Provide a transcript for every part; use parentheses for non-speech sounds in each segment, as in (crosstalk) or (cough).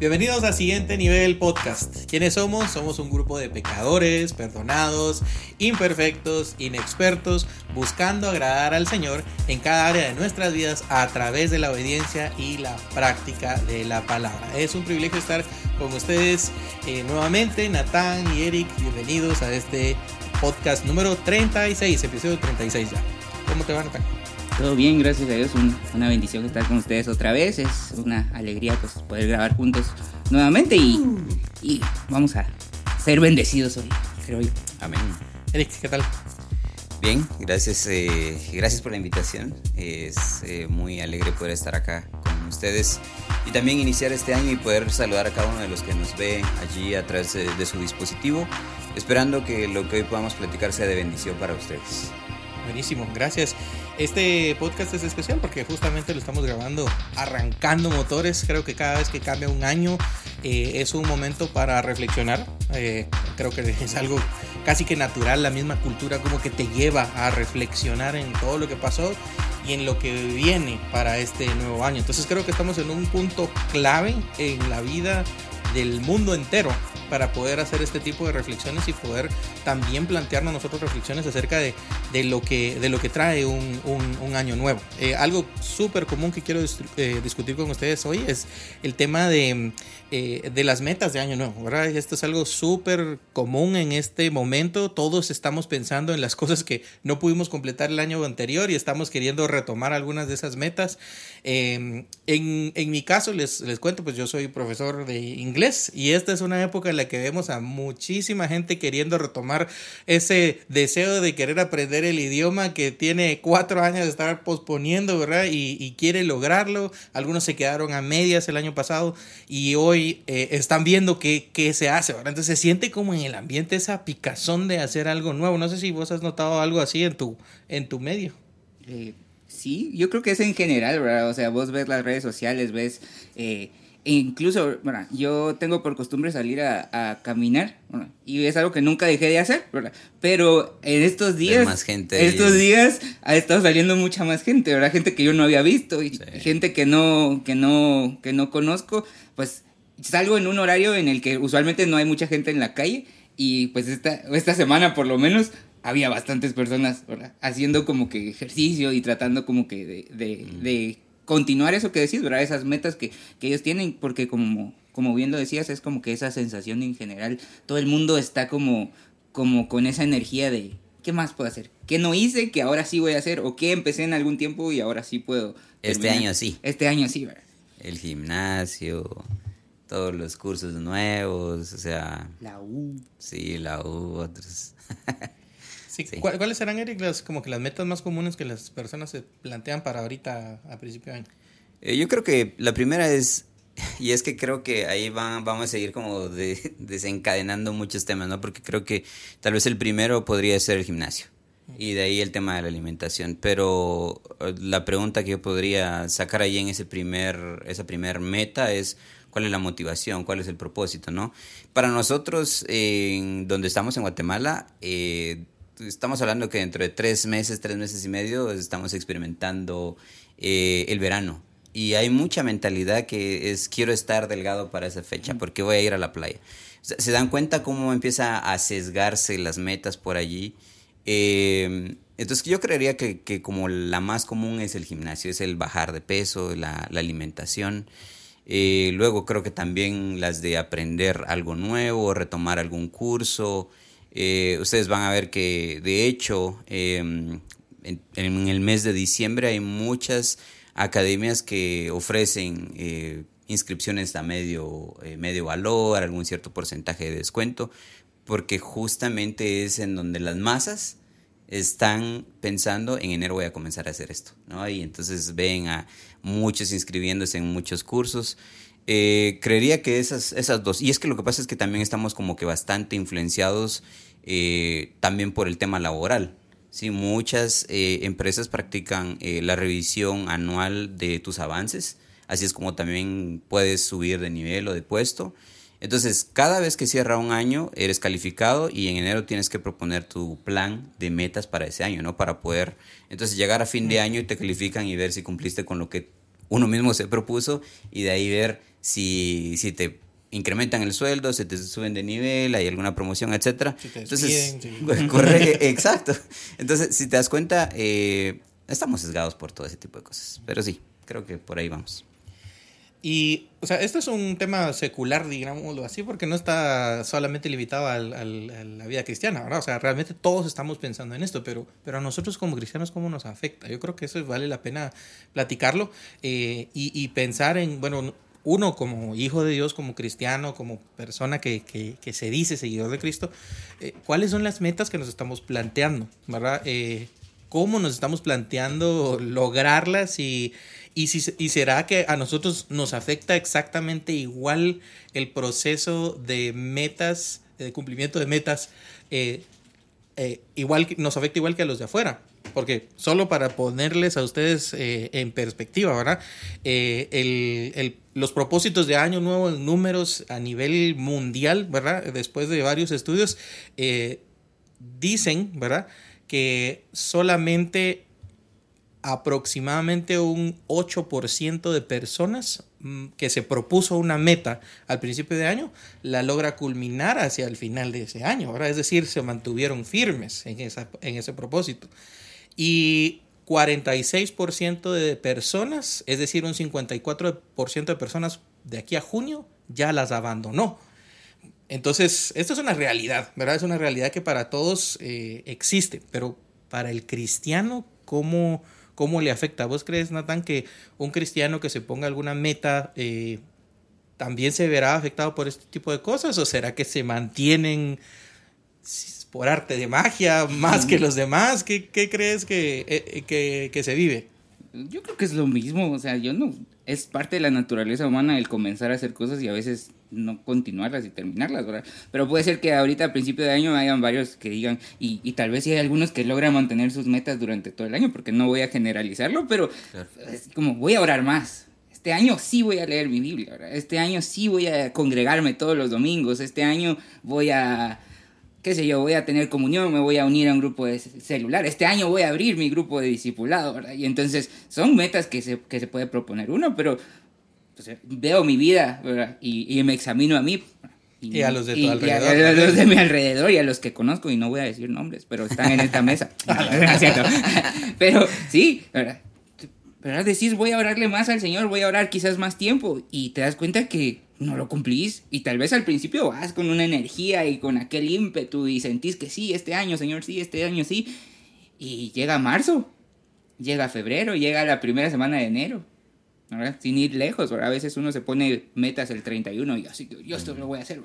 Bienvenidos a Siguiente Nivel Podcast. ¿Quiénes somos? Somos un grupo de pecadores, perdonados, imperfectos, inexpertos, buscando agradar al Señor en cada área de nuestras vidas a través de la obediencia y la práctica de la palabra. Es un privilegio estar con ustedes eh, nuevamente, Natán y Eric. Bienvenidos a este podcast número 36, episodio 36 ya. ¿Cómo te va, Natán? Todo bien, gracias a Dios. una bendición estar con ustedes otra vez. Es una alegría pues, poder grabar juntos nuevamente y, y vamos a ser bendecidos hoy, creo yo. Amén. Eric, ¿qué tal? Bien, gracias, eh, gracias por la invitación. Es eh, muy alegre poder estar acá con ustedes y también iniciar este año y poder saludar a cada uno de los que nos ve allí a través de, de su dispositivo, esperando que lo que hoy podamos platicar sea de bendición para ustedes. Buenísimo, gracias. Este podcast es especial porque justamente lo estamos grabando arrancando motores. Creo que cada vez que cambia un año eh, es un momento para reflexionar. Eh, creo que es algo casi que natural, la misma cultura como que te lleva a reflexionar en todo lo que pasó y en lo que viene para este nuevo año. Entonces creo que estamos en un punto clave en la vida del mundo entero para poder hacer este tipo de reflexiones y poder también plantearnos nosotros reflexiones acerca de, de lo, que, de lo que trae un, un, año nuevo. Eh, algo súper común que quiero eh, discutir con ustedes hoy es el tema de, eh, de las metas de año nuevo, ¿verdad? Esto es algo súper común en este momento. Todos estamos pensando en las cosas que no pudimos completar el año anterior y estamos queriendo retomar algunas de esas metas. en, en mi caso, les, les cuento, pues yo soy profesor de inglés y esta es una época en que vemos a muchísima gente queriendo retomar ese deseo de querer aprender el idioma que tiene cuatro años de estar posponiendo, ¿verdad? Y, quiere lograrlo. Algunos se quedaron a medias el año pasado y hoy eh, están viendo qué, qué, se hace, ¿verdad? Entonces se siente como en el ambiente esa picazón de hacer algo nuevo. No sé si vos has notado algo así en tu, en tu medio. Eh, sí, yo creo que es en general, ¿verdad? O sea, vos ves las redes sociales, ves... Eh, e incluso, bueno, yo tengo por costumbre salir a, caminar, y es algo que nunca dejé de hacer, ¿verdad? Pero en estos días, más gente estos días ha estado saliendo mucha más gente, ¿verdad? Gente que yo no había visto, y gente que no, que no, que no conozco, pues salgo en un horario en el que usualmente no hay mucha gente en la calle, y pues esta, esta semana por lo menos había bastantes personas, ¿verdad? Haciendo como que ejercicio y tratando como que de, de, de continuar eso que decís, ¿verdad? Esas metas que, ellos tienen, porque como, como bien lo decías, es como que esa sensación en general, todo el mundo está como, como con esa energía de, ¿qué más puedo hacer? ¿Qué no hice que ahora sí voy a hacer? ¿O qué empecé en algún tiempo y ahora sí puedo? Este año sí. Este año sí, ¿verdad? El gimnasio, todos los cursos nuevos, o sea... La U. Sí, la U, otros. (laughs) ¿Cuáles serán, Eric, las, como que las metas más comunes que las personas se plantean para ahorita a principio de año? Eh, yo creo que la primera es, y es que creo que ahí van, vamos a seguir como desencadenando muchos temas, ¿no? Porque creo que tal vez el primero podría ser el gimnasio y de ahí el tema de la alimentación. Pero eh, la pregunta que yo podría sacar ahí en ese primer, esa primer meta es cuál es la motivación, cuál es el propósito, ¿no? Para nosotros, donde estamos en Guatemala, eh, estamos hablando que dentro de tres meses, tres meses y medio, estamos experimentando eh, el verano. Y hay mucha mentalidad que es quiero estar delgado para esa fecha porque voy a ir a la playa. ¿Se dan cuenta cómo empieza a sesgarse las metas por allí? Eh, entonces yo creería que, que, como la más común es el gimnasio, es el bajar de peso, la, la alimentación. Eh, luego creo que también las de aprender algo nuevo, retomar algún curso, eh, ustedes van a ver que de hecho em, en, el mes de diciembre hay muchas academias que ofrecen eh, inscripciones a medio, eh, medio valor, algún cierto porcentaje de descuento, porque justamente es en donde las masas están pensando en enero voy a comenzar a hacer esto, ¿no? Y entonces ven a muchos inscribiéndose en muchos cursos. Eh, creería que esas, esas dos. Y es que lo que pasa es que también estamos como que bastante influenciados eh, también por el tema laboral. Sí, muchas eh, empresas practican la revisión anual de tus avances, así es como también puedes subir de nivel o de puesto. Entonces, cada vez que cierra un año, eres calificado y en enero tienes que proponer tu plan de metas para ese año, ¿no? Para poder, entonces, llegar a fin de año y te califican y ver si cumpliste con lo que uno mismo se propuso y de ahí ver si, si te incrementan el sueldo, se te suben de nivel, hay alguna promoción, etcétera. Entonces, (laughs) corre, exacto. Entonces, si te das cuenta, eh, estamos sesgados por todo ese tipo de cosas. Pero sí, creo que por ahí vamos. Y, o sea, esto es un tema secular, digámoslo así, porque no está solamente limitado al, a la vida cristiana, ¿verdad? O sea, realmente todos estamos pensando en esto, pero, pero a nosotros como cristianos, ¿cómo nos afecta? Yo creo que eso vale la pena platicarlo eh, y, y, pensar en, bueno, uno como hijo de Dios, como cristiano, como persona que, que, que se dice seguidor de Cristo, eh, ¿cuáles son las metas que nos estamos planteando, ¿verdad? Eh, ¿Cómo nos estamos planteando lograrlas y y, si, y será que a nosotros nos afecta exactamente igual el proceso de metas, de cumplimiento de metas, eh, igual nos afecta igual que a los de afuera. Porque solo para ponerles a ustedes en perspectiva, ¿verdad? El, el, los propósitos de año nuevo en números a nivel mundial, ¿verdad? Después de varios estudios, dicen, ¿verdad? Que solamente aproximadamente un 8% de personas mm, que se propuso una meta al principio de año, la logra culminar hacia el final de ese año, ¿verdad? Es decir, se mantuvieron firmes en, esa, en ese propósito. Y 46% de personas, es decir, un 54% de personas de aquí a junio, ya las abandonó. Entonces, esto es una realidad, ¿verdad? Es una realidad que para todos eh, existe, pero para el cristiano, ¿cómo, ¿Cómo le afecta? ¿Vos crees, Natán, que un cristiano que se ponga alguna meta eh, también se verá afectado por este tipo de cosas? ¿O será que se mantienen por arte de magia más que los demás? ¿Qué, qué crees que, eh, que, que se vive? Yo creo que es lo mismo, o sea, yo no, es parte de la naturaleza humana el comenzar a hacer cosas y a veces no continuarlas y terminarlas, ¿verdad? Pero puede ser que ahorita a principio de año hayan varios que digan, y, y tal vez sí hay algunos que logran mantener sus metas durante todo el año, porque no voy a generalizarlo, pero es como voy a orar más. Este año sí voy a leer mi Biblia, ¿verdad? Este año sí voy a congregarme todos los domingos, este año voy a qué sé yo, voy a tener comunión, me voy a unir a un grupo de celular, este año voy a abrir mi grupo de discipulado, ¿verdad? Y entonces son metas que se, que se puede proponer uno, pero pues, veo mi vida, ¿verdad? Y, y, me examino a mí. Y, a los de tu alrededor. Y a, los de mi alrededor y a los que conozco, y no voy a decir nombres, pero están en esta mesa. (laughs) pero sí, ¿verdad? ¿verdad? Decís, voy a orarle más al Señor, voy a orar quizás más tiempo, y te das cuenta que no lo cumplís. Y tal vez al principio vas con una energía y con aquel ímpetu y sentís que sí, este año, Señor, sí, este año sí. Y llega marzo, llega febrero, llega la primera semana de enero. ¿verdad? Sin ir lejos, a veces uno se pone metas el 31 y así, yo esto lo voy a hacer.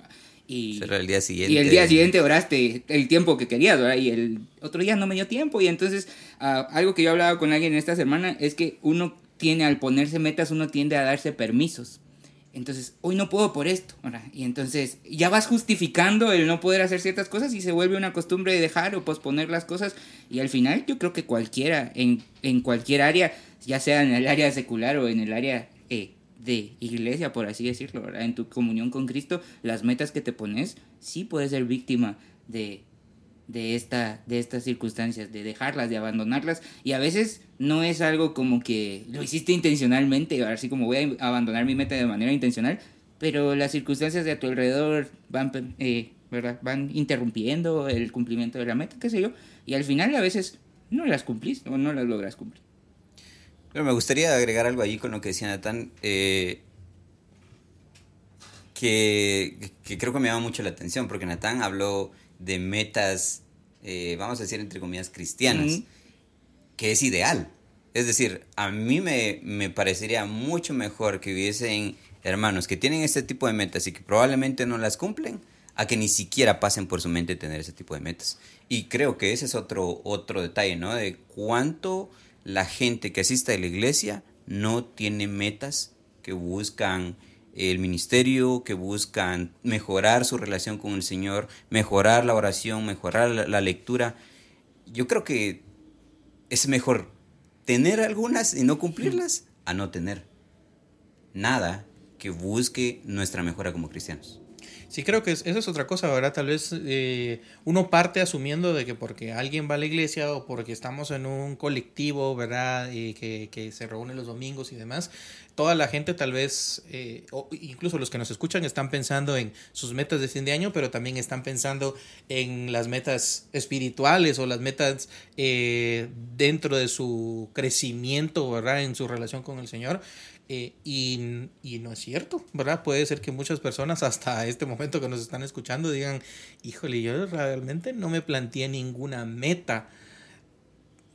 Y, el día siguiente. Y el día siguiente oraste el tiempo que querías, ¿verdad? Y el otro día no me dio tiempo. Y entonces, uh, algo que yo hablaba con alguien esta semana es que uno tiene, al ponerse metas, uno tiende a darse permisos. Entonces, hoy no puedo por esto. Y entonces ya vas justificando el no poder hacer ciertas cosas y se vuelve una costumbre de dejar o posponer las cosas. Y al final yo creo que cualquiera, en, en cualquier área, ya sea en el área secular o en el área eh, de iglesia, por así decirlo, ¿verdad? en tu comunión con Cristo, las metas que te pones, sí puedes ser víctima de, de, esta, de estas circunstancias, de dejarlas, de abandonarlas. Y a veces no es algo como que lo hiciste intencionalmente, así como voy a abandonar mi meta de manera intencional, pero las circunstancias de a tu alrededor van, eh, ¿verdad? van interrumpiendo el cumplimiento de la meta, qué sé yo, y al final a veces no las cumplís o no las logras cumplir. Pero me gustaría agregar algo allí con lo que decía Natán, eh, que, que creo que me llama mucho la atención, porque Natán habló de metas, eh, vamos a decir entre comillas, cristianas, que es ideal. Es decir, a mí me, me, parecería mucho mejor que hubiesen hermanos que tienen este tipo de metas y que probablemente no las cumplen, a que ni siquiera pasen por su mente tener ese tipo de metas. Y creo que ese es otro, otro detalle, ¿no? De cuánto la gente que asiste a la iglesia no tiene metas que buscan el ministerio, que buscan mejorar su relación con el Señor, mejorar la oración, mejorar la, lectura. Yo creo que es mejor tener algunas y no cumplirlas a no tener nada que busque nuestra mejora como cristianos. Sí, creo que esa es otra cosa, ¿verdad? Tal vez eh, uno parte asumiendo de que porque alguien va a la iglesia o porque estamos en un colectivo, ¿verdad? Que, que se reúne los domingos y demás, toda la gente tal vez, eh, o incluso los que nos escuchan, están pensando en sus metas de fin de año, pero también están pensando en las metas espirituales o las metas eh, dentro de su crecimiento, ¿verdad? En su relación con el Señor. Eh, y, y, no es cierto, ¿verdad? Puede ser que muchas personas hasta este momento que nos están escuchando digan, híjole, yo realmente no me planteé ninguna meta,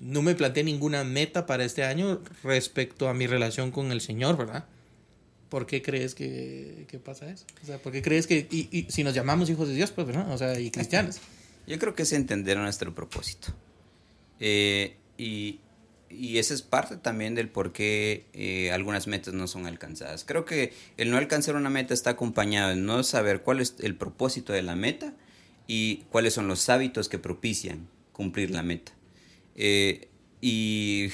no me planteé ninguna meta para este año respecto a mi relación con el Señor, ¿verdad? ¿Por qué crees que, que pasa eso? O sea, ¿por qué crees que, y, y, si nos llamamos hijos de Dios, pues, ¿verdad? O sea, y cristianos. Yo creo que es entender nuestro propósito. Eh, y, y esa es parte también del por qué eh, algunas metas no son alcanzadas. Creo que el no alcanzar una meta está acompañado de no saber cuál es el propósito de la meta y cuáles son los hábitos que propician cumplir la meta. Eh, y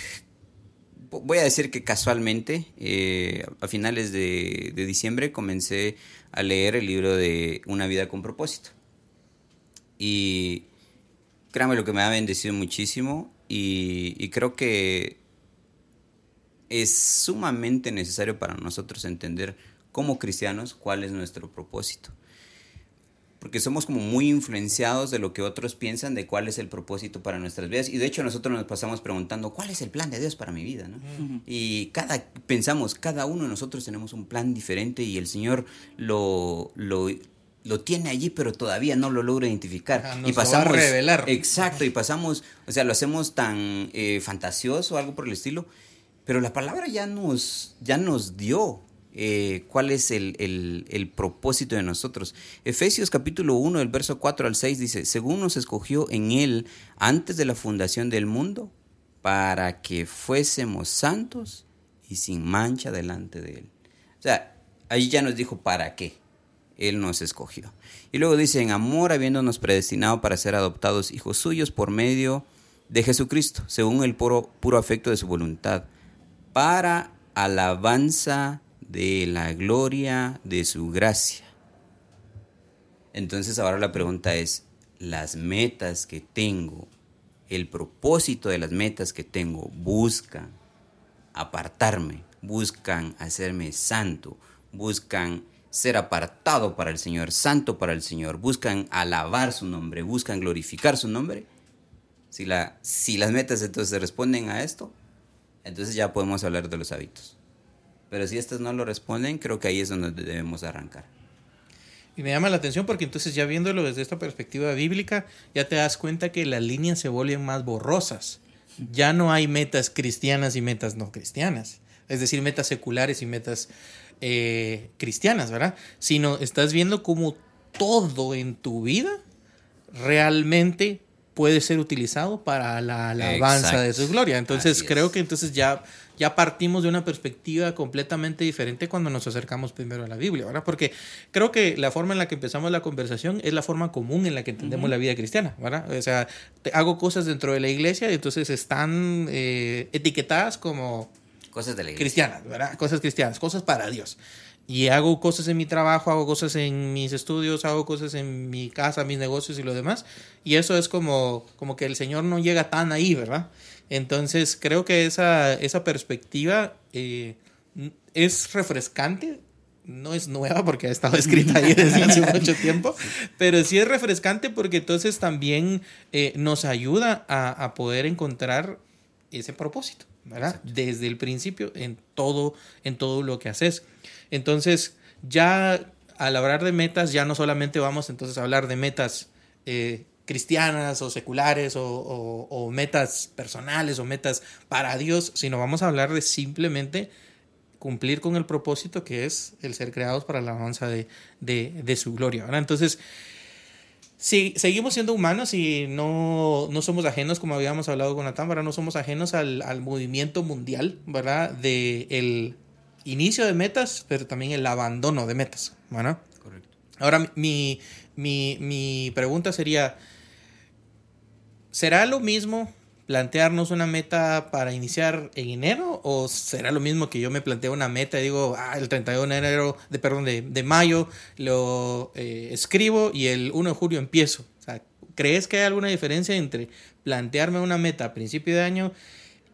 voy a decir que casualmente, eh, a finales de, de diciembre, comencé a leer el libro de Una vida con propósito. Y créanme lo que me ha bendecido muchísimo y, creo que es sumamente necesario para nosotros entender como cristianos cuál es nuestro propósito. Porque somos como muy influenciados de lo que otros piensan de cuál es el propósito para nuestras vidas. Y de hecho nosotros nos pasamos preguntando, ¿cuál es el plan de Dios para mi vida? Y cada, pensamos, cada uno de nosotros tenemos un plan diferente y el Señor lo, lo, lo tiene allí, pero todavía no lo logra identificar. y pasamos. a revelar. Exacto, y pasamos, o sea, lo hacemos tan eh, fantasioso, algo por el estilo, pero la palabra ya nos, ya nos dio eh, cuál es el, propósito de nosotros. Efesios capítulo 1, el verso 4 al 6 dice, según nos escogió en él antes de la fundación del mundo, para que fuésemos santos y sin mancha delante de él. O sea, ahí ya nos dijo para qué. Él nos escogió. Y luego dice, en amor habiéndonos predestinado para ser adoptados hijos suyos por medio de Jesucristo, según el puro afecto de su voluntad, para alabanza de la gloria de su gracia. Entonces ahora la pregunta es, las metas que tengo, el propósito de las metas que tengo, buscan apartarme, buscan hacerme santo, buscan ser apartado para el Señor, santo para el Señor, buscan alabar su nombre, buscan glorificar su nombre, si, la, si las metas entonces responden a esto, entonces ya podemos hablar de los hábitos. Pero si estas no lo responden, creo que ahí es donde debemos arrancar. Y me llama la atención porque entonces ya viéndolo desde esta perspectiva bíblica, ya te das cuenta que las líneas se vuelven más borrosas. Ya no hay metas cristianas y metas no cristianas. Es decir, metas seculares y metas eh, cristianas, ¿verdad? Sino estás viendo cómo todo en tu vida realmente puede ser utilizado para la alabanza de su gloria. Entonces creo que entonces ya, ya partimos de una perspectiva completamente diferente cuando nos acercamos primero a la Biblia, ¿verdad? Porque creo que la forma en la que empezamos la conversación es la forma común en la que entendemos la vida cristiana, ¿verdad? O sea, hago cosas dentro de la iglesia y entonces están eh, etiquetadas como Cosas de la iglesia. Cristianas, ¿verdad? Cosas cristianas, cosas para Dios. Y hago cosas en mi trabajo, hago cosas en mis estudios, hago cosas en mi casa, mis negocios y lo demás. Y eso es como, como que el Señor no llega tan ahí, ¿verdad? Entonces creo que esa, esa perspectiva eh, es refrescante. No es nueva porque ha estado escrita ahí (laughs) desde hace mucho tiempo, pero sí es refrescante porque entonces también eh, nos ayuda a, a poder encontrar ese propósito. ¿verdad? Desde el principio en todo, en todo lo que haces. Entonces, ya al hablar de metas, ya no solamente vamos entonces a hablar de metas eh, cristianas o seculares o, metas personales o metas para Dios, sino vamos a hablar de simplemente cumplir con el propósito que es el ser creados para la alabanza de, de, su gloria. ¿verdad? Entonces, Sí, seguimos siendo humanos y no, no, somos ajenos, como habíamos hablado con la Támara, no somos ajenos al, al movimiento mundial, ¿verdad? De el inicio de metas, pero también el abandono de metas, ¿verdad? Correcto. Ahora, mi, mi, mi pregunta sería, ¿será lo mismo plantearnos una meta para iniciar en enero o será lo mismo que yo me planteo una meta y digo, ah, el 31 de enero, de, perdón, de, de mayo lo eh, escribo y el 1 de julio empiezo? O sea, ¿crees que hay alguna diferencia entre plantearme una meta a principio de año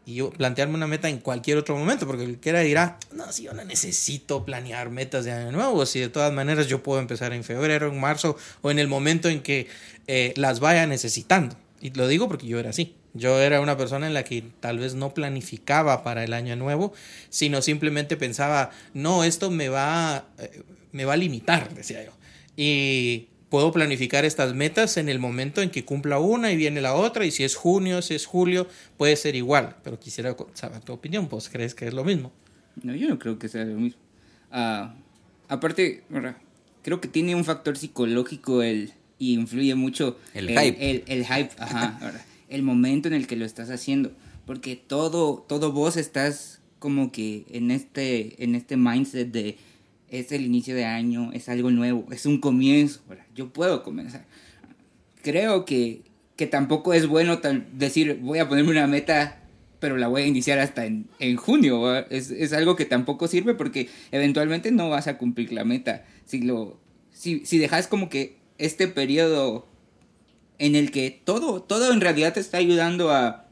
y yo plantearme una meta en cualquier otro momento? Porque el quiera dirá, no, si yo no necesito planear metas de año nuevo, si de todas maneras yo puedo empezar en febrero, en marzo o en el momento en que eh, las vaya necesitando. Y lo digo porque yo era así. Yo era una persona en la que tal vez no planificaba para el año nuevo, sino simplemente pensaba, no, esto me va, eh, me va a limitar, decía yo. Y puedo planificar estas metas en el momento en que cumpla una y viene la otra, y si es junio, si es julio, puede ser igual. Pero quisiera saber tu opinión, ¿pues crees que es lo mismo? No, yo no creo que sea lo mismo. Ah, aparte, creo que tiene un factor psicológico el, y influye mucho el, hype. El, el hype, ajá. el momento en el que lo estás haciendo. Porque todo, todo vos estás como que en este, en este mindset de es el inicio de año, es algo nuevo, es un comienzo. Yo puedo comenzar. Creo que, que tampoco es bueno decir voy a ponerme una meta pero la voy a iniciar hasta en, en junio. Es, es, algo que tampoco sirve porque eventualmente no vas a cumplir la meta. Si, lo, si, si dejas como que este periodo en el que todo, todo en realidad te está ayudando a,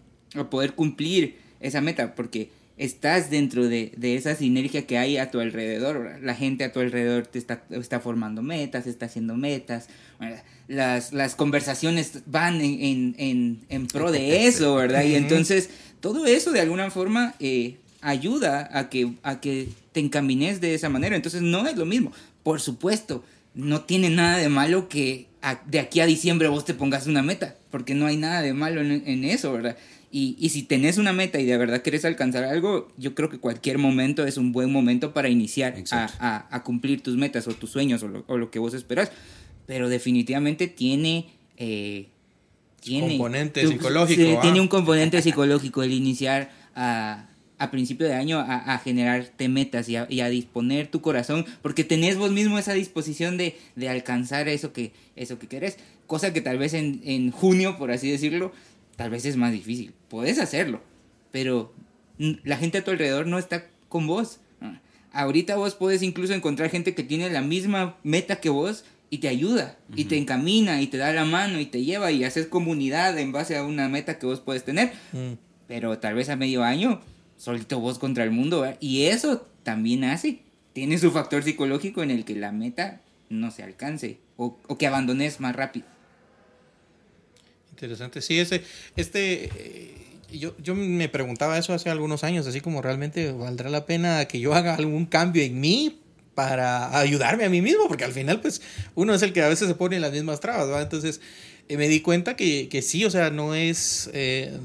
poder cumplir esa meta, porque estás dentro de, esa sinergia que hay a tu alrededor. La gente a tu alrededor te está, está formando metas, está haciendo metas. Las, las conversaciones van en, en, en, pro de eso, ¿verdad? Y entonces todo eso de alguna forma eh, ayuda a que, a que te encamines de esa manera. Entonces no es lo mismo. Por supuesto, no tiene nada de malo que de aquí a diciembre vos te pongas una meta, porque no hay nada de malo en, eso, ¿verdad? Y, y, si tenés una meta y de verdad querés alcanzar algo, yo creo que cualquier momento es un buen momento para iniciar a, a, cumplir tus metas o tus sueños o lo, o lo que vos esperás. Pero definitivamente tiene... Eh, tiene componente psicológico. Tiene ah. un componente psicológico el iniciar a, a principio de año a, a generarte metas y a, y a, disponer tu corazón, porque tenés vos mismo esa disposición de, de alcanzar eso que, eso que querés, cosa que tal vez en, en, junio, por así decirlo, tal vez es más difícil. Podés hacerlo, pero la gente a tu alrededor no está con vos. Ahorita vos puedes incluso encontrar gente que tiene la misma meta que vos y te ayuda, y te encamina, y te da la mano, y te lleva, y haces comunidad en base a una meta que vos puedes tener. Mm. Pero tal vez a medio año solito vos contra el mundo, Y eso también hace, tiene su factor psicológico en el que la meta no se alcance o, que abandones más rápido. Interesante, sí, ese, este, eh, yo, yo me preguntaba eso hace algunos años, así como realmente valdrá la pena que yo haga algún cambio en mí para ayudarme a mí mismo, porque al final, pues, uno es el que a veces se pone en las mismas trabas, ¿va? Entonces, me di cuenta que, que, sí, o sea, no es, eh,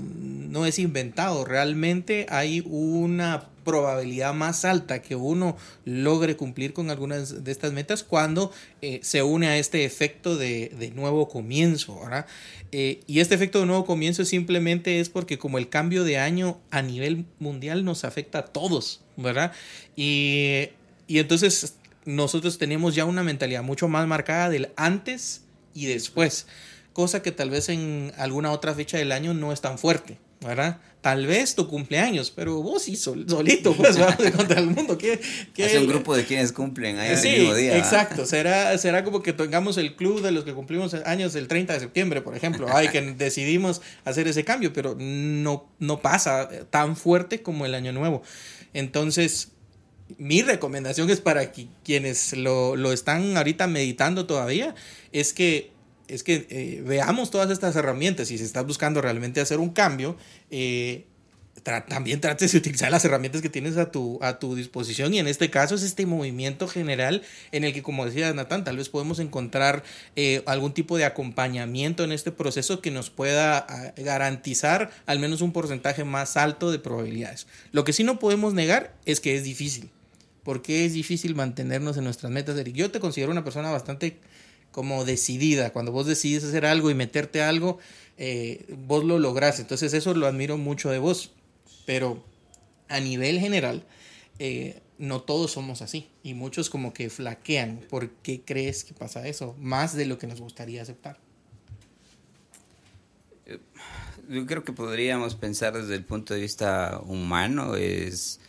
no es inventado, realmente hay una probabilidad más alta que uno logre cumplir con algunas de estas metas cuando eh, se une a este efecto de, de nuevo comienzo, ¿verdad? y este efecto de nuevo comienzo simplemente es porque como el cambio de año a nivel mundial nos afecta a todos, ¿verdad? Y, y entonces nosotros tenemos ya una mentalidad mucho más marcada del antes y después cosa que tal vez en alguna otra fecha del año no es tan fuerte, ¿verdad? Tal vez tu cumpleaños, pero vos sí solito, pues, vas (laughs) contra el mundo. ¿Qué, qué? Es un grupo de quienes cumplen ahí sí, mismo día. Exacto, será, será como que tengamos el club de los que cumplimos años el 30 de septiembre, por ejemplo. Ay, que (laughs) decidimos hacer ese cambio, pero no, no pasa tan fuerte como el año nuevo. Entonces, mi recomendación es para quienes lo, lo están ahorita meditando todavía, es que es que eh, veamos todas estas herramientas y si estás buscando realmente hacer un cambio, eh, también trates de utilizar las herramientas que tienes a tu, a tu disposición y en este caso es este movimiento general en el que, como decía Natán, tal vez podemos encontrar eh, algún tipo de acompañamiento en este proceso que nos pueda ah, garantizar al menos un porcentaje más alto de probabilidades. Lo que sí no podemos negar es que es difícil. porque es difícil mantenernos en nuestras metas? Yo te considero una persona bastante como decidida. Cuando vos decides hacer algo y meterte a algo, eh, vos lo lográs. Entonces eso lo admiro mucho de vos. Pero a nivel general, eh, no todos somos así. Y muchos como que flaquean. ¿Por qué crees que pasa eso? Más de lo que nos gustaría aceptar. yo creo que podríamos pensar desde el punto de vista humano, es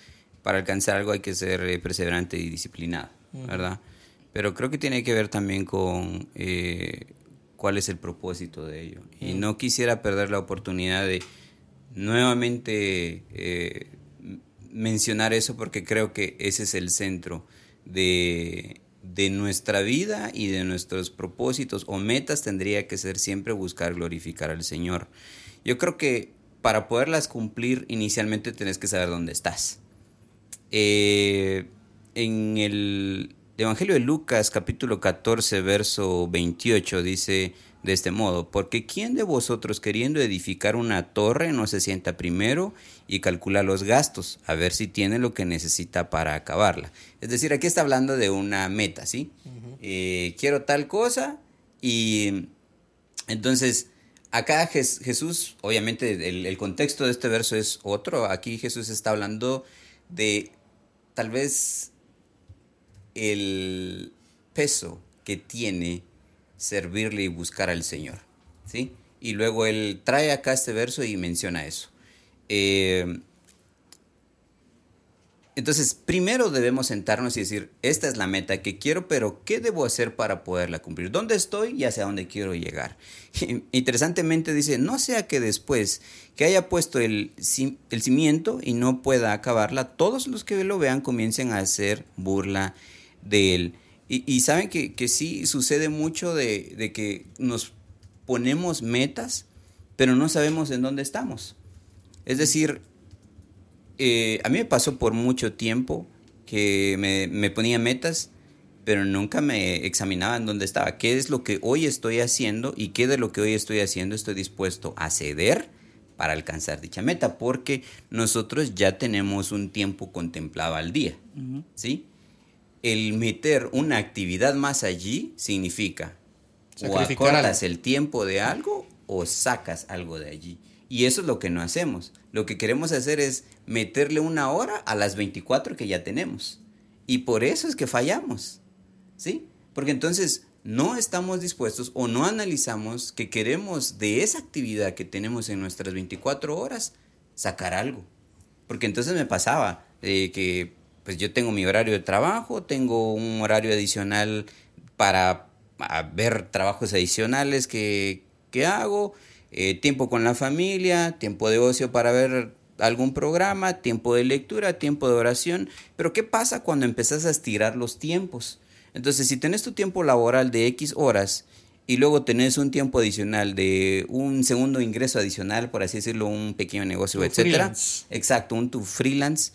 para alcanzar algo hay que ser perseverante y disciplinado, ¿verdad? Pero creo que tiene que ver también con eh, cuál es el propósito de ello. Y no quisiera perder la oportunidad de nuevamente eh, mencionar eso porque creo que ese es el centro de, de nuestra vida y de nuestros propósitos o metas tendría que ser siempre buscar glorificar al Señor. Yo creo que para poderlas cumplir inicialmente tenés que saber dónde estás. Eh, en el Evangelio de Lucas capítulo 14 verso 28 dice de este modo, porque ¿quién de vosotros queriendo edificar una torre no se sienta primero y calcula los gastos, a ver si tiene lo que necesita para acabarla? Es decir, aquí está hablando de una meta, ¿sí? Eh, quiero tal cosa y entonces acá Jesús, obviamente el, el contexto de este verso es otro, aquí Jesús está hablando de tal vez el peso que tiene servirle y buscar al Señor. ¿sí? Y luego él trae acá este verso y menciona eso. Eh, entonces, primero debemos sentarnos y decir, esta es la meta que quiero, pero ¿qué debo hacer para poderla cumplir? ¿Dónde estoy y hacia dónde quiero llegar? (laughs) Interesantemente dice, no sea que después que haya puesto el, el cimiento y no pueda acabarla, todos los que lo vean comiencen a hacer burla de él. Y, saben que, que, sí sucede mucho de, de, que nos ponemos metas, pero no sabemos en dónde estamos. Es decir, eh, a mí me pasó por mucho tiempo que me, me, ponía metas, pero nunca me examinaba en dónde estaba. ¿Qué es lo que hoy estoy haciendo y qué de lo que hoy estoy haciendo estoy dispuesto a ceder para alcanzar dicha meta? Porque nosotros ya tenemos un tiempo contemplado al día, ¿sí? El meter una actividad más allí significa o acortas el tiempo de algo o sacas algo de allí. Y eso es lo que no hacemos. Lo que queremos hacer es meterle una hora a las 24 que ya tenemos. Y por eso es que fallamos. ¿Sí? Porque entonces no estamos dispuestos o no analizamos que queremos de esa actividad que tenemos en nuestras 24 horas sacar algo. Porque entonces me pasaba eh, que pues yo tengo mi horario de trabajo, tengo un horario adicional para ver trabajos adicionales que, hago, eh, tiempo con la familia, tiempo de ocio para ver algún programa, tiempo de lectura, tiempo de oración. Pero ¿qué pasa cuando empezás a estirar los tiempos? Entonces, si tenés tu tiempo laboral de X horas y luego tenés un tiempo adicional de un segundo ingreso adicional, por así decirlo, un pequeño negocio, etcétera. Exacto, un tu freelance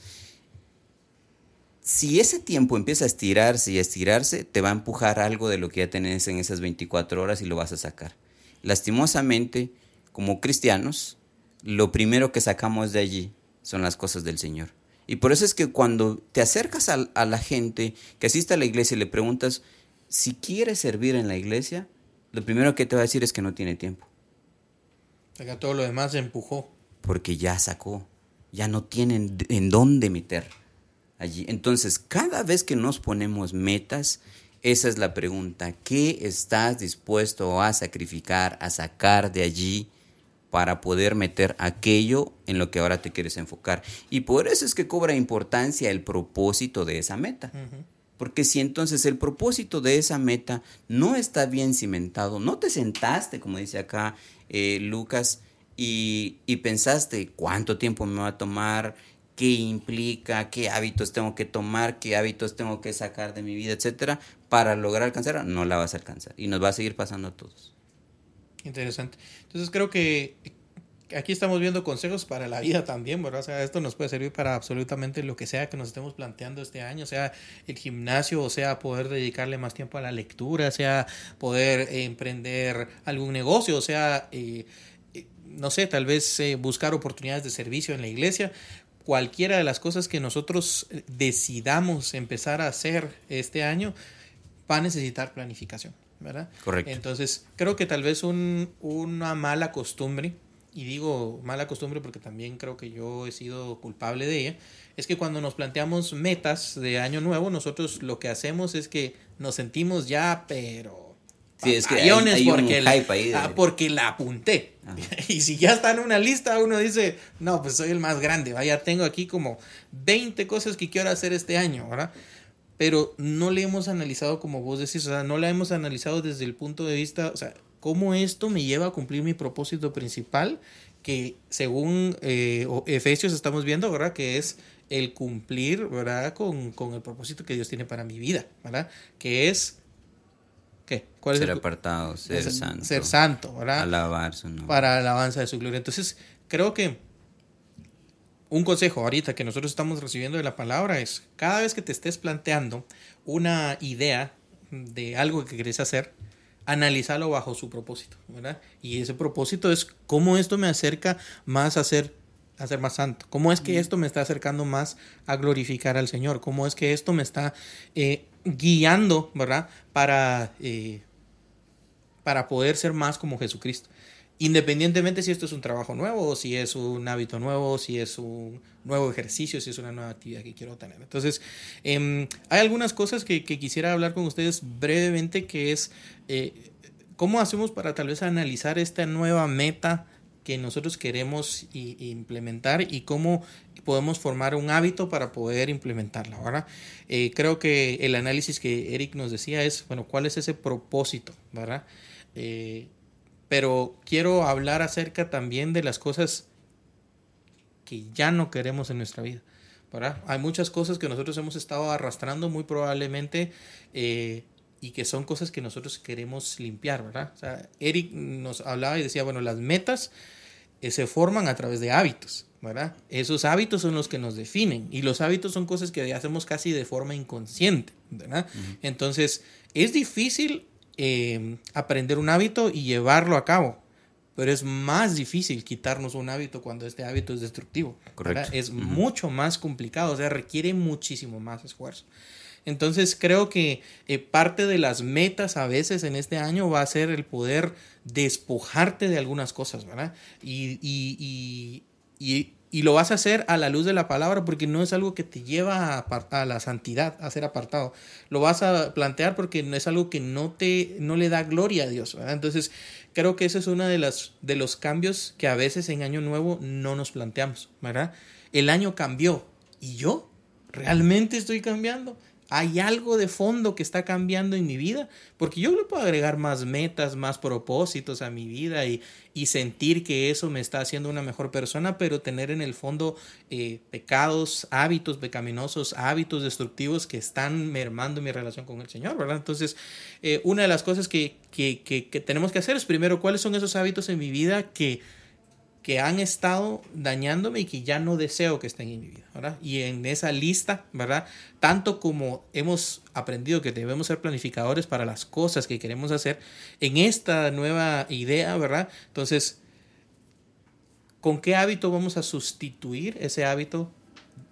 si ese tiempo empieza a estirarse y a estirarse, te va a empujar algo de lo que ya tenés en esas 24 horas y lo vas a sacar. Lastimosamente, como cristianos, lo primero que sacamos de allí son las cosas del Señor. Y por eso es que cuando te acercas a, la gente que asiste a la iglesia y le preguntas si quiere servir en la iglesia, lo primero que te va a decir es que no tiene tiempo. Acá todo lo demás se empujó. Porque ya sacó, ya no tienen en dónde meter allí. Entonces, cada vez que nos ponemos metas, esa es la pregunta. ¿Qué estás dispuesto a sacrificar, a sacar de allí para poder meter aquello en lo que ahora te quieres enfocar? Y por eso es que cobra importancia el propósito de esa meta. Porque si entonces el propósito de esa meta no está bien cimentado, no te sentaste, como dice acá eh, Lucas, y, y pensaste cuánto tiempo me va a tomar, qué implica, qué hábitos tengo que tomar, qué hábitos tengo que sacar de mi vida, etcétera, para lograr alcanzar, no la vas a alcanzar y nos va a seguir pasando a todos. Interesante. Entonces creo que aquí estamos viendo consejos para la vida también, ¿verdad? O sea, esto nos puede servir para absolutamente lo que sea que nos estemos planteando este año, sea el gimnasio, o sea poder dedicarle más tiempo a la lectura, sea poder emprender algún negocio, o sea, eh, eh, no sé, tal vez eh, buscar oportunidades de servicio en la iglesia cualquiera de las cosas que nosotros eh, decidamos empezar a hacer este año va a necesitar planificación, ¿verdad? Correcto. Entonces, creo que tal vez una mala costumbre, y digo mala costumbre porque también creo que yo he sido culpable de ella, es que cuando nos planteamos metas de año nuevo, nosotros lo que hacemos es que nos sentimos ya, pero Sí, es que hay, hay porque, un hype ahí ah, porque la apunté. (laughs) Y si ya está en una lista, uno dice, no, pues soy el más grande, vaya, tengo aquí como 20 cosas que quiero hacer este año, ¿verdad? Pero no le hemos analizado como vos decís, o sea, no la hemos analizado desde el punto de vista, o sea, cómo esto me lleva a cumplir mi propósito principal, que según eh, Efesios estamos viendo, ¿verdad? Que es el cumplir, ¿verdad? Con, con, el propósito que Dios tiene para mi vida, ¿verdad? Que es ¿Cuál ser apartado, ser santo. Ser santo, ¿verdad? Alabar su nombre. Para alabanza de su gloria. Entonces, creo que un consejo ahorita que nosotros estamos recibiendo de la palabra es, cada vez que te estés planteando una idea de algo que querés hacer, analizarlo bajo su propósito, ¿verdad? Y ese propósito es cómo esto me acerca más a ser a ser más santo? ¿Cómo es que esto me está acercando más a glorificar al Señor? ¿Cómo es que esto me está eh, guiando, ¿verdad? Para, eh, para poder ser más como Jesucristo. Independientemente si esto es un trabajo nuevo, si es un hábito nuevo, si es un nuevo ejercicio, si es una nueva actividad que quiero tener. Entonces, em, hay algunas cosas que, quisiera hablar con ustedes brevemente, que es eh, cómo hacemos para tal vez analizar esta nueva meta que nosotros queremos implementar y cómo podemos formar un hábito para poder implementarla, ¿verdad? Eh, creo que el análisis que Eric nos decía es, bueno, ¿cuál es ese propósito, ¿verdad? Eh, pero quiero hablar acerca también de las cosas que ya no queremos en nuestra vida, ¿verdad? Hay muchas cosas que nosotros hemos estado arrastrando muy probablemente eh, y que son cosas que nosotros queremos limpiar, ¿verdad? O sea, Eric nos hablaba y decía, bueno, las metas eh, se forman a través de hábitos, ¿verdad? Esos hábitos son los que nos definen y los hábitos son cosas que hacemos casi de forma inconsciente, ¿verdad? Entonces, es difícil eh, aprender un hábito y llevarlo a cabo, pero es más difícil quitarnos un hábito cuando este hábito es destructivo. Correcto. Es mucho más complicado, o sea, requiere muchísimo más esfuerzo. Entonces creo que eh, parte de las metas a veces en este año va a ser el poder despojarte de algunas cosas, ¿verdad? Y, y, y, y, lo vas a hacer a la luz de la palabra porque no es algo que te lleva a, la santidad, a ser apartado. Lo vas a plantear porque no es algo que no, te, no le da gloria a Dios, ¿verdad? Entonces creo que ese es uno de, las, de los cambios que a veces en Año Nuevo no nos planteamos, ¿verdad? El año cambió y yo realmente estoy cambiando hay algo de fondo que está cambiando en mi vida, porque yo le puedo agregar más metas, más propósitos a mi vida y, sentir que eso me está haciendo una mejor persona, pero tener en el fondo eh, pecados, hábitos pecaminosos, hábitos destructivos que están mermando mi relación con el Señor, ¿verdad? Entonces, eh, una de las cosas que, que, que tenemos que hacer es primero, ¿cuáles son esos hábitos en mi vida que que han estado dañándome y que ya no deseo que estén en mi vida, ¿verdad? Y en esa lista, ¿verdad? Tanto como hemos aprendido que debemos ser planificadores para las cosas que queremos hacer, en esta nueva idea, ¿verdad? Entonces, ¿con qué hábito vamos a sustituir ese hábito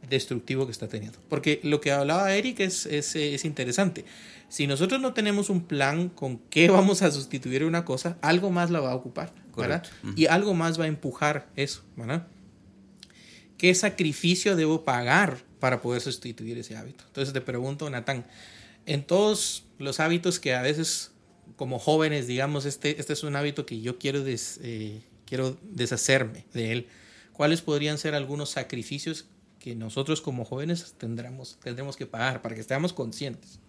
destructivo que está teniendo? Porque lo que hablaba Eric es, es, es interesante. Si nosotros no tenemos un plan con qué (laughs) vamos a sustituir una cosa, algo más la va a ocupar. Y algo más va a empujar eso, ¿verdad? ¿Qué sacrificio debo pagar para poder sustituir ese hábito? Entonces te pregunto, Natán, en todos los hábitos que a veces como jóvenes, digamos, este, este es un hábito que yo quiero, eh, quiero deshacerme de él, ¿cuáles podrían ser algunos sacrificios que nosotros como jóvenes tendremos, tendremos que pagar para que estemos conscientes?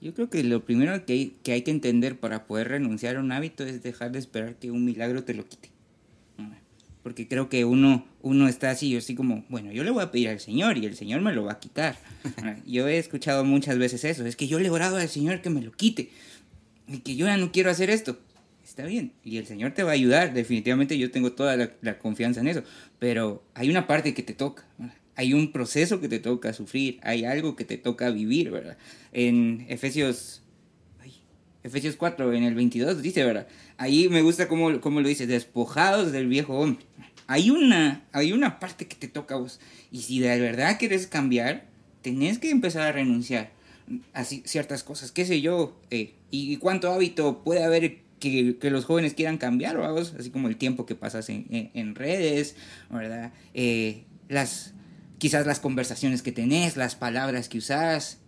Yo creo que lo primero que hay, que hay que entender para poder renunciar a un hábito es dejar de esperar que un milagro te lo quite. Porque creo que uno, uno está así, yo así como, bueno, yo le voy a pedir al Señor y el Señor me lo va a quitar. (laughs) Yo he escuchado muchas veces eso, es que yo le he orado al Señor que me lo quite y que yo ya no quiero hacer esto. Está bien, y el Señor te va a ayudar, definitivamente yo tengo toda la, la confianza en eso, pero hay una parte que te toca hay un proceso que te toca sufrir, hay algo que te toca vivir, ¿verdad? En Efesios, Efesios 4, en el 22 dice, ¿verdad? Ahí me gusta cómo, lo dice, despojados del viejo hombre. Hay una, hay una parte que te toca a vos. Y si de verdad quieres cambiar, tenés que empezar a renunciar a ciertas cosas, qué sé yo, eh, y cuánto hábito puede haber que, los jóvenes quieran cambiar, vamos, así como el tiempo que pasas en, redes, ¿verdad? Eh, las, quizás las conversaciones que tenés, las palabras que usás,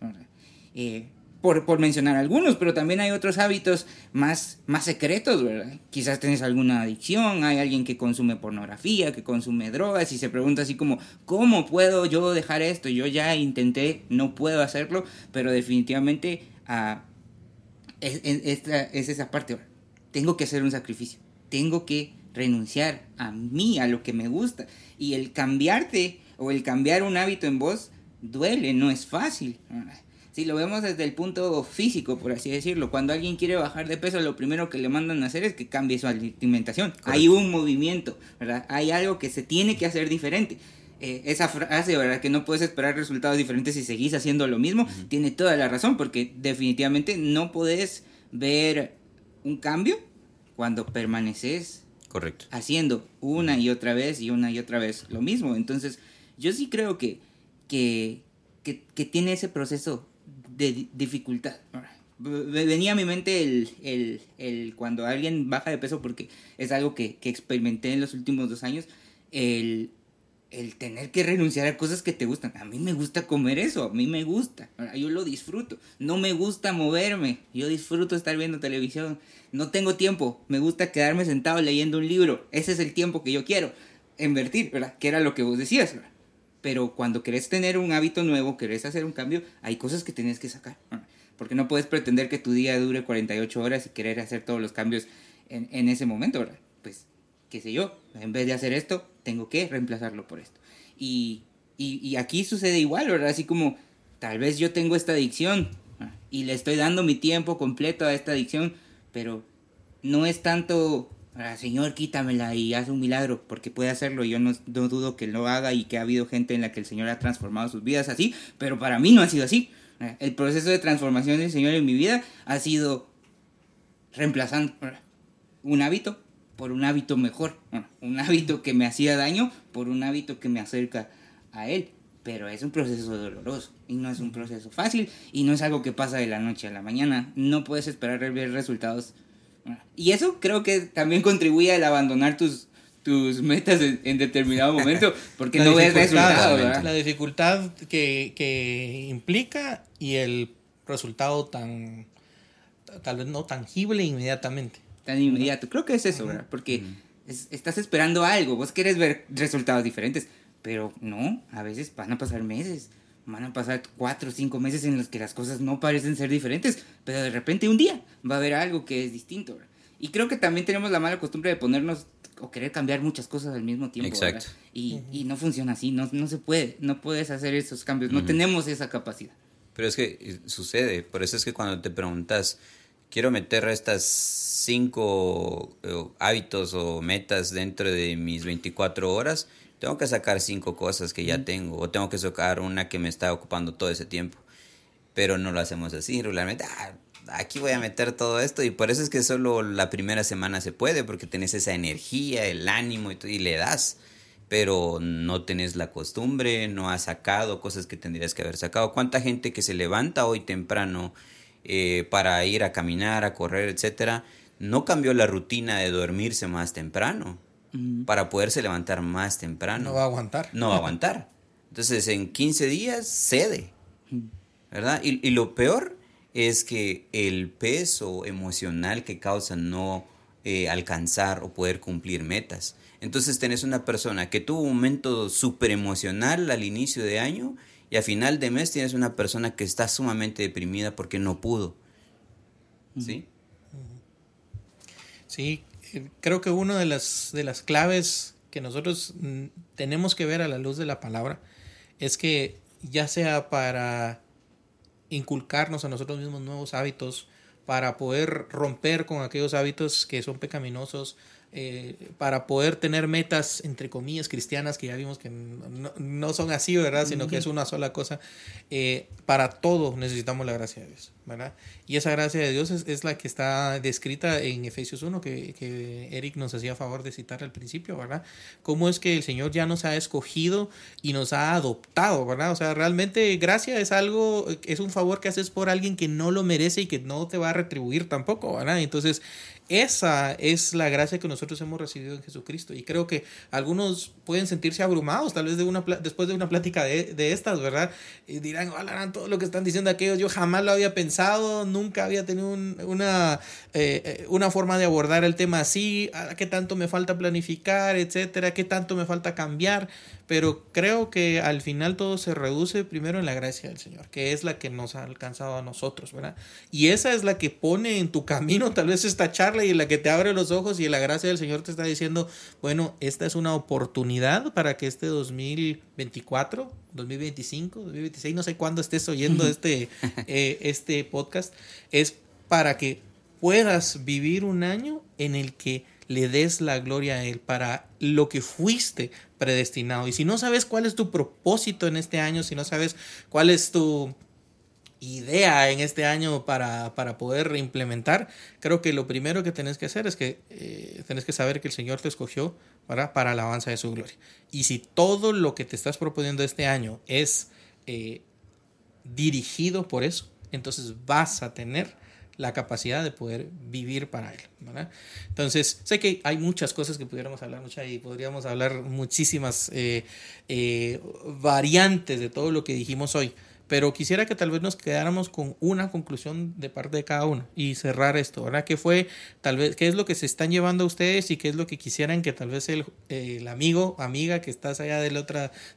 eh, por, por, mencionar algunos, pero también hay otros hábitos más, más secretos, ¿verdad? Quizás tienes alguna adicción, hay alguien que consume pornografía, que consume drogas y se pregunta así como, ¿cómo puedo yo dejar esto? Yo ya intenté, no puedo hacerlo, pero definitivamente ah, es, es, esa parte, tengo que hacer un sacrificio, tengo que renunciar a mí, a lo que me gusta. Y el cambiarte o el cambiar un hábito en vos duele, no es fácil. Si lo vemos desde el punto físico, por así decirlo, cuando alguien quiere bajar de peso, lo primero que le mandan a hacer es que cambie su alimentación. Hay un movimiento, ¿verdad? Hay algo que se tiene que hacer diferente. Eh, esa frase, ¿verdad? Que no puedes esperar resultados diferentes si seguís haciendo lo mismo, tiene toda la razón, porque definitivamente no puedes ver un cambio cuando permaneces Correcto. haciendo una y otra vez y una y otra vez lo mismo. Entonces, yo sí creo que, que, que tiene ese proceso de dificultad. Venía a mi mente el, el, cuando alguien baja de peso, porque es algo que, que experimenté en los últimos dos años, el, el tener que renunciar a cosas que te gustan. A mí me gusta comer eso, a mí me gusta, yo lo disfruto. No me gusta moverme, yo disfruto estar viendo televisión. No tengo tiempo, me gusta quedarme sentado leyendo un libro. Ese es el tiempo que yo quiero invertir, ¿verdad? Que era lo que vos decías, ¿verdad? Pero cuando querés tener un hábito nuevo, querés hacer un cambio, hay cosas que tienes que sacar. Porque no puedes pretender que tu día dure 48 horas y querer hacer todos los cambios en, ese momento, ¿verdad? Pues, qué sé yo, en vez de hacer esto, tengo que reemplazarlo por esto. Y aquí sucede igual, ¿verdad? Así como, tal vez yo tengo esta adicción y le estoy dando mi tiempo completo a esta adicción, pero no es tanto Señor, quítamela y haz un milagro, porque puede hacerlo. Yo no, dudo que lo haga y que ha habido gente en la que el Señor ha transformado sus vidas así, pero para mí no ha sido así. El proceso de transformación del Señor en mi vida ha sido reemplazando un hábito por un hábito mejor, un hábito que me hacía daño por un hábito que me acerca a Él. Pero es un proceso doloroso y no es un proceso fácil y no es algo que pasa de la noche a la mañana. No puedes esperar ver resultados y eso creo que también contribuye al abandonar tus, tus metas en, determinado momento, (laughs) porque no ves resultados. La dificultad que, que, implica y el resultado tan, tal vez no tangible inmediatamente. Tan inmediato. Creo que es eso, ¿verdad? Porque estás esperando algo, vos quieres ver resultados diferentes, pero no, a veces van a pasar meses van a pasar cuatro o cinco meses en los que las cosas no parecen ser diferentes, pero de repente un día va a haber algo que es distinto. Y creo que también tenemos la mala costumbre de ponernos o querer cambiar muchas cosas al mismo tiempo. Exacto. Y, y, no funciona así, no, no se puede, no puedes hacer esos cambios, no tenemos esa capacidad. Pero es que eh, sucede, por eso es que cuando te preguntas, quiero meter estas cinco eh, hábitos o metas dentro de mis 24 horas, tengo que sacar cinco cosas que ya tengo o tengo que sacar una que me está ocupando todo ese tiempo. Pero no lo hacemos así, regularmente, ah, aquí voy a meter todo esto y por eso es que solo la primera semana se puede porque tenés esa energía, el ánimo y, y le das, pero no tenés la costumbre, no has sacado cosas que tendrías que haber sacado. ¿Cuánta gente que se levanta hoy temprano eh, para ir a caminar, a correr, etcétera, no cambió la rutina de dormirse más temprano? Para poderse levantar más temprano. No va a aguantar. No va a aguantar. Entonces, en 15 días cede, ¿verdad? Y, lo peor es que el peso emocional que causa no eh, alcanzar o poder cumplir metas. Entonces tenés una persona que tuvo un momento súper emocional al inicio de año y a final de mes tienes una persona que está sumamente deprimida porque no pudo. ¿Sí? Sí, creo que una de las, de las claves que nosotros mm, tenemos que ver a la luz de la palabra es que ya sea para inculcarnos a nosotros mismos nuevos hábitos, para poder romper con aquellos hábitos que son pecaminosos, eh, para poder tener metas, entre comillas, cristianas, que ya vimos que no, son así, ¿verdad? Sino que es una sola cosa. Eh, para todo necesitamos la gracia de Dios, Y esa gracia de Dios es, la que está descrita en Efesios 1, que, que, Eric nos hacía favor de citar al principio, ¿verdad? Cómo es que el Señor ya nos ha escogido y nos ha adoptado, ¿verdad? O sea, realmente gracia es algo, es un favor que haces por alguien que no lo merece y que no te va a retribuir tampoco, ¿verdad? Entonces, esa es la gracia que nosotros hemos recibido en Jesucristo. Y creo que algunos pueden sentirse abrumados, tal vez de una, después de una plática de, de estas, ¿verdad? Y dirán, hablarán todo lo que están diciendo aquellos, yo jamás lo había pensado, nunca había tenido una, eh, eh, una forma de abordar el tema así, ah, qué tanto me falta planificar, etcétera, qué tanto me falta cambiar. Pero creo que al final todo se reduce primero en la gracia del Señor, que es la que nos ha alcanzado a nosotros, ¿verdad? Y esa es la que pone en tu camino tal vez esta charla y la que te abre los ojos y la gracia del Señor te está diciendo, bueno, esta es una oportunidad para que este 2024, 2025, 2026, no sé cuándo estés oyendo este, eh, este podcast, es para que puedas vivir un año en el que le des la gloria a Él para lo que fuiste predestinado. Y si no sabes cuál es tu propósito en este año, si no sabes cuál es tu idea en este año para, para poder implementar, creo que lo primero que tenés que hacer es que eh, tenés que saber que el Señor te escogió para, para alabanza de su gloria. Y si todo lo que te estás proponiendo este año es eh, dirigido por eso, entonces vas a tener la capacidad de poder vivir para Él. Entonces, sé que hay muchas cosas que pudiéramos hablar y podríamos hablar muchísimas eh, eh, variantes de todo lo que dijimos hoy, pero quisiera que tal vez nos quedáramos con una conclusión de parte de cada uno y cerrar esto, ¿verdad? ¿Qué fue, tal vez, qué es lo que se están llevando a ustedes y qué es lo que quisieran que tal vez el, amigo, amiga que estás allá del,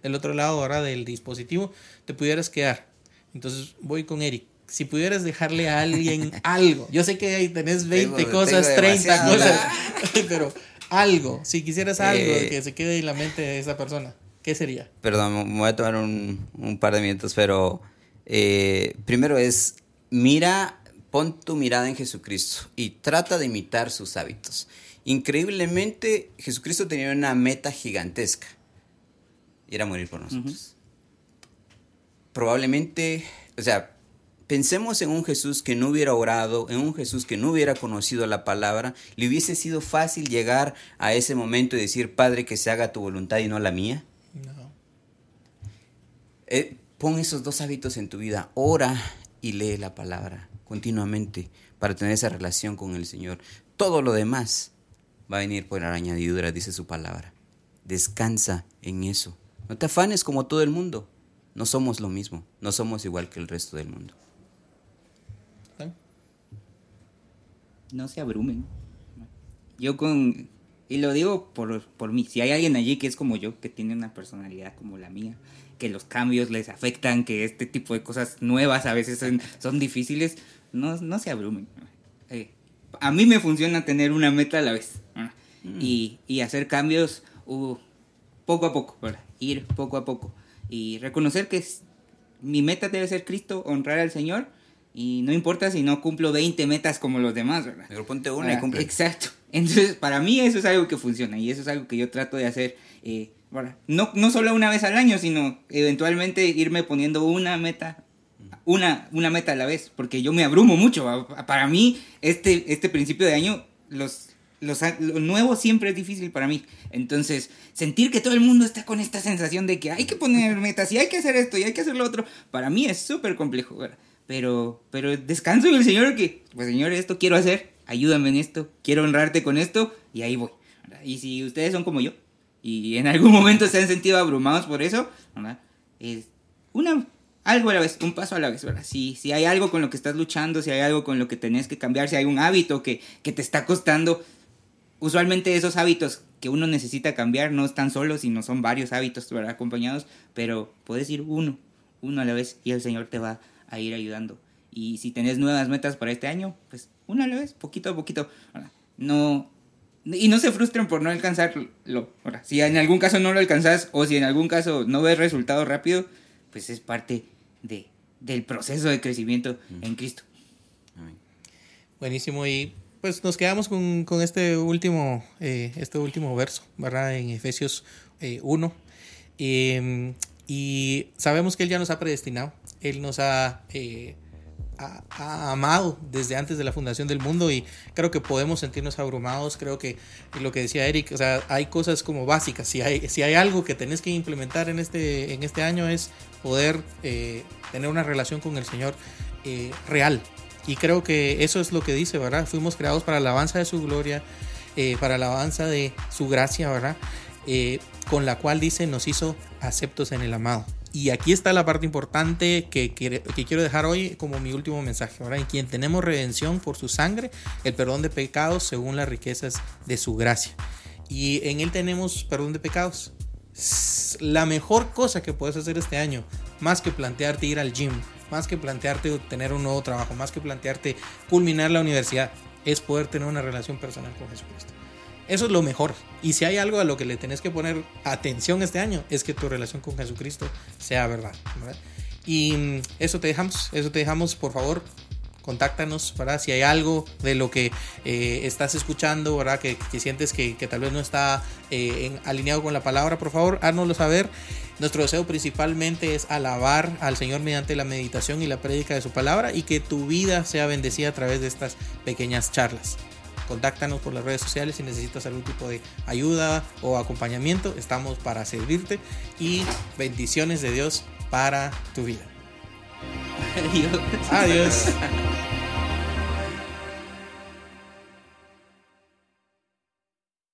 del otro lado, ahora del dispositivo, te pudieras quedar? Entonces, voy con Eric si pudieras dejarle a alguien (laughs) algo, yo sé que ahí tenés 20 cosas, 30 cosas, (laughs) pero algo, si quisieras algo eh, que se quede en la mente de esa persona, ¿qué sería? Perdón, me voy a tomar un, un par de minutos, pero eh, primero es, mira, pon tu mirada en Jesucristo y trata de imitar sus hábitos. Increíblemente, Jesucristo tenía una meta gigantesca, y era morir por nosotros. Probablemente, o sea, Pensemos en un Jesús que no hubiera orado, en un Jesús que no hubiera conocido la palabra, le hubiese sido fácil llegar a ese momento y decir, Padre, que se haga tu voluntad y no la mía. No. Eh, pon esos dos hábitos en tu vida, ora y lee la palabra continuamente para tener esa relación con el Señor. Todo lo demás va a venir por añadidura, dice su palabra. Descansa en eso. No te afanes como todo el mundo. No somos lo mismo, no somos igual que el resto del mundo. No se abrumen. Yo con, y lo digo por, por mí, si hay alguien allí que es como yo, que tiene una personalidad como la mía, que los cambios les afectan, que este tipo de cosas nuevas a veces son, difíciles, no, no se abrumen. Eh, a mí me funciona tener una meta a la vez mm. y, y, hacer cambios uh, poco a poco, ir poco a poco y reconocer que mi meta debe ser Cristo, honrar al Señor y no importa si no cumplo 20 metas como los demás, ¿verdad? Pero ponte una y cumple. Exacto. (laughs) Entonces, para mí eso es algo que funciona y eso es algo que yo trato de hacer. Eh, no, no solo una vez al año, sino eventualmente irme poniendo una meta, una, una meta a la vez, porque yo me abrumo mucho. Para mí, este, este principio de año, los, los, lo nuevo siempre es difícil para mí. Entonces, sentir que todo el mundo está con esta sensación de que hay que poner metas y hay que hacer esto y hay que hacer lo otro, para mí es súper complejo. ¿verdad? Pero, pero descanso en el Señor que, pues Señor, esto quiero hacer, ayúdame en esto, quiero honrarte con esto y ahí voy. Y si ustedes son como yo y en algún momento se han sentido abrumados por eso, es una, algo a la vez, un paso a la vez. ¿verdad? Si, si hay algo con lo que estás luchando, si hay algo con lo que tenés que cambiar, si hay un hábito que, que te está costando, usualmente esos hábitos que uno necesita cambiar no están solos, sino son varios hábitos ¿verdad? acompañados, pero puedes ir uno, uno a la vez y el Señor te va a ir ayudando. Y si tenés nuevas metas para este año, pues una vez, poquito a poquito. No, y no se frustren por no alcanzarlo. Ahora, si en algún caso no lo alcanzas o si en algún caso no ves resultado rápido, pues es parte de, del proceso de crecimiento en Cristo. Buenísimo. Y pues nos quedamos con, con este, último, eh, este último verso, ¿verdad? En Efesios 1. Eh, em, y sabemos que Él ya nos ha predestinado él nos eh, ha, amado desde antes de la fundación del mundo y creo que podemos sentirnos abrumados. Creo que lo que decía Eric, o sea, hay cosas como básicas. Si hay, si hay algo que tenés que implementar en este, en este año es poder eh, tener una relación con el Señor eh, real. Y creo que eso es lo que dice, ¿verdad? Fuimos creados para la alabanza de su gloria, para la alabanza de su gracia, ¿verdad? Con la cual dice nos hizo aceptos en el amado. Y aquí está la parte importante que, quiero dejar hoy como mi último mensaje. ¿verdad? En quien tenemos redención por su sangre, el perdón de pecados según las riquezas de su gracia. Y en Él tenemos perdón de pecados. La mejor cosa que puedes hacer este año, más que plantearte ir al gym, más que plantearte tener un nuevo trabajo, más que plantearte culminar la universidad, es poder tener una relación personal con Jesucristo. Eso es lo mejor. Y si hay algo a lo que le tenés que poner atención este año, es que tu relación con Jesucristo sea verdad. Y mm, eso te dejamos, eso te dejamos, por favor, contáctanos, para Si hay algo de lo que eh, estás escuchando, ¿verdad? Que, sientes que, tal vez no está eh, alineado con la palabra, por favor, háznoslo saber. Nuestro deseo principalmente es alabar al Señor mediante la meditación y la prédica de su palabra y que tu vida sea bendecida a través de estas pequeñas charlas. Contáctanos por las redes sociales si necesitas algún tipo de ayuda o acompañamiento. Estamos para servirte y bendiciones de Dios para tu vida. Adiós. Adiós.